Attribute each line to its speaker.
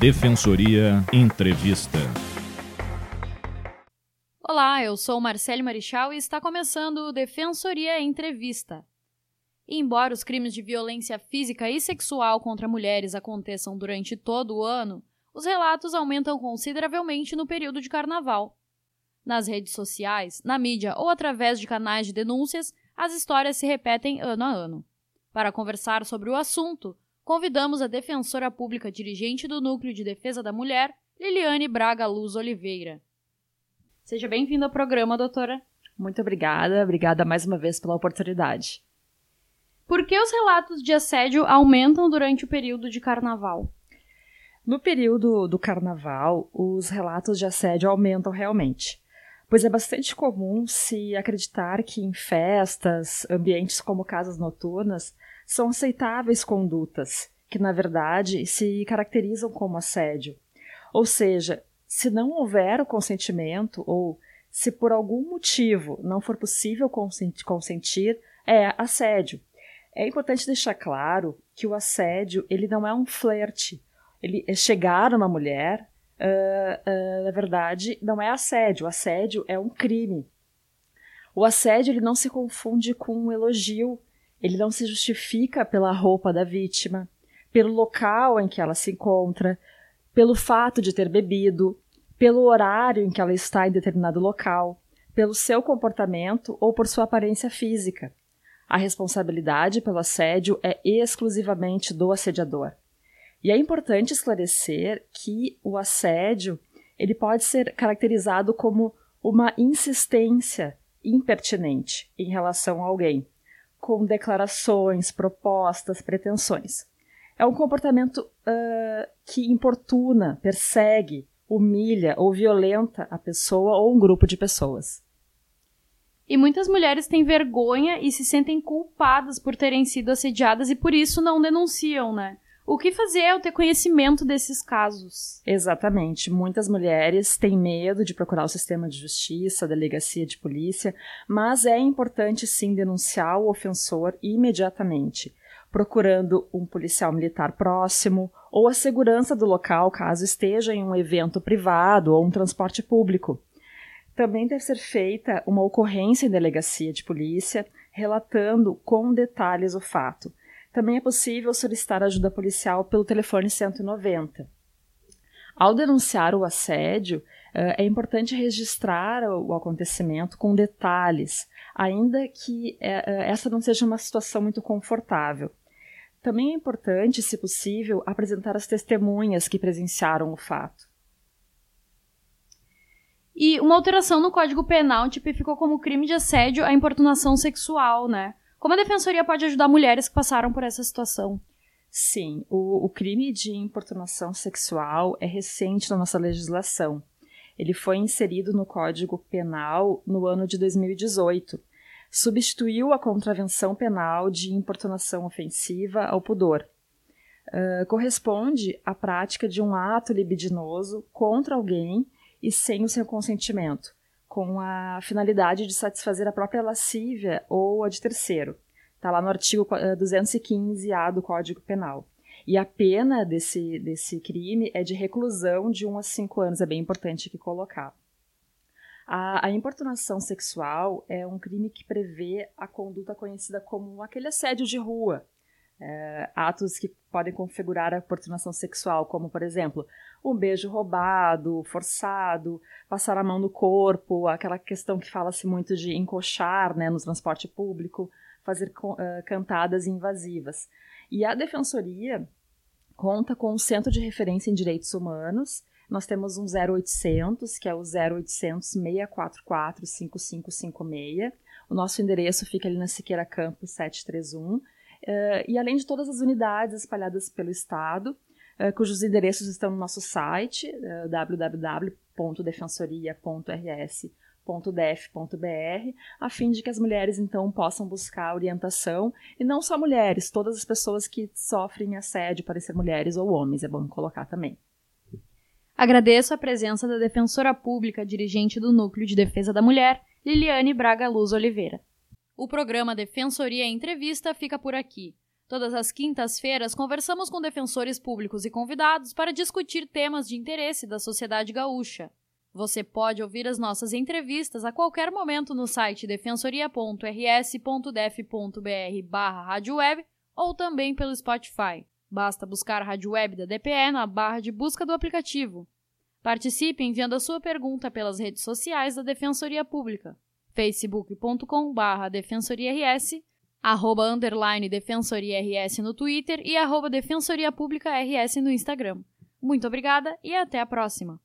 Speaker 1: Defensoria Entrevista.
Speaker 2: Olá, eu sou Marcele Marichal e está começando o Defensoria Entrevista. embora os crimes de violência física e sexual contra mulheres aconteçam durante todo o ano, os relatos aumentam consideravelmente no período de carnaval. Nas redes sociais, na mídia ou através de canais de denúncias, as histórias se repetem ano a ano. Para conversar sobre o assunto, convidamos a defensora pública dirigente do Núcleo de Defesa da Mulher, Liliane Braga Luz Oliveira. Seja bem-vinda ao programa, doutora.
Speaker 3: Muito obrigada, obrigada mais uma vez pela oportunidade.
Speaker 2: Por que os relatos de assédio aumentam durante o período de carnaval?
Speaker 3: No período do carnaval, os relatos de assédio aumentam realmente, pois é bastante comum se acreditar que em festas, ambientes como casas noturnas, são aceitáveis condutas que, na verdade, se caracterizam como assédio. Ou seja, se não houver o consentimento ou se por algum motivo não for possível consentir, é assédio. É importante deixar claro que o assédio ele não é um flerte. Ele é chegar uma mulher, uh, uh, na verdade, não é assédio. O assédio é um crime. O assédio ele não se confunde com um elogio. Ele não se justifica pela roupa da vítima, pelo local em que ela se encontra, pelo fato de ter bebido, pelo horário em que ela está em determinado local, pelo seu comportamento ou por sua aparência física. A responsabilidade pelo assédio é exclusivamente do assediador. E é importante esclarecer que o assédio ele pode ser caracterizado como uma insistência impertinente em relação a alguém, com declarações, propostas, pretensões. É um comportamento uh, que importuna, persegue, humilha ou violenta a pessoa ou um grupo de pessoas.
Speaker 2: E muitas mulheres têm vergonha e se sentem culpadas por terem sido assediadas e por isso não denunciam, né? O que fazer ao ter conhecimento desses casos?
Speaker 3: Exatamente. Muitas mulheres têm medo de procurar o sistema de justiça, a delegacia de polícia, mas é importante sim denunciar o ofensor imediatamente procurando um policial militar próximo ou a segurança do local caso esteja em um evento privado ou um transporte público. Também deve ser feita uma ocorrência em delegacia de polícia relatando com detalhes o fato. Também é possível solicitar ajuda policial pelo telefone 190. Ao denunciar o assédio, eh, é importante registrar o acontecimento com detalhes, ainda que eh, eh, essa não seja uma situação muito confortável. Também é importante, se possível, apresentar as testemunhas que presenciaram o fato.
Speaker 2: E uma alteração no Código Penal tipificou como crime de assédio a importunação sexual, né? Como a defensoria pode ajudar mulheres que passaram por essa situação?
Speaker 3: Sim, o, o crime de importunação sexual é recente na nossa legislação. Ele foi inserido no Código Penal no ano de 2018 substituiu a contravenção penal de importunação ofensiva ao pudor. Uh, corresponde à prática de um ato libidinoso contra alguém e sem o seu consentimento, com a finalidade de satisfazer a própria lascívia ou a de terceiro. Está lá no artigo 215-A do Código Penal. E a pena desse, desse crime é de reclusão de 1 a 5 anos, é bem importante aqui colocar. A, a, importunação sexual é um crime que prevê a conduta conhecida como aquele assédio de rua. É, atos que podem configurar a importunação sexual, como, por exemplo, um beijo roubado, forçado, passar a mão no corpo, aquela questão que fala-se muito de encoxar né, no transporte público, fazer uh, cantadas invasivas. E a Defensoria conta com um Centro de Referência em Direitos Humanos nós temos um 0800, que é o 0800 644 5556. O nosso endereço fica ali na Siqueira Campos 731. Uh, e além de todas as unidades espalhadas pelo estado, uh, cujos endereços estão no nosso site, uh, www.defensoria.rs.def.br, a fim de que as mulheres então possam buscar orientação, e não só mulheres, todas as pessoas que sofrem assédio, para ser mulheres ou homens, é bom colocar também.
Speaker 2: Agradeço a presença da defensora pública dirigente do Núcleo de Defesa da Mulher, Liliane Braga Luz Oliveira. O programa Defensoria Entrevista fica por aqui. Todas as quintas-feiras, conversamos com defensores públicos e convidados para discutir temas de interesse da sociedade gaúcha. Você pode ouvir as nossas entrevistas a qualquer momento no site defensoria.rs.def.br barra ou também pelo Spotify. Basta buscar a Rádio Web da DPE na barra de busca do aplicativo. Participe enviando a sua pergunta pelas redes sociais da Defensoria Pública, facebook.com barra defensoriars arroba underline Defensoria RS no Twitter e arroba Defensoria Pública RS no Instagram. Muito obrigada e até a próxima!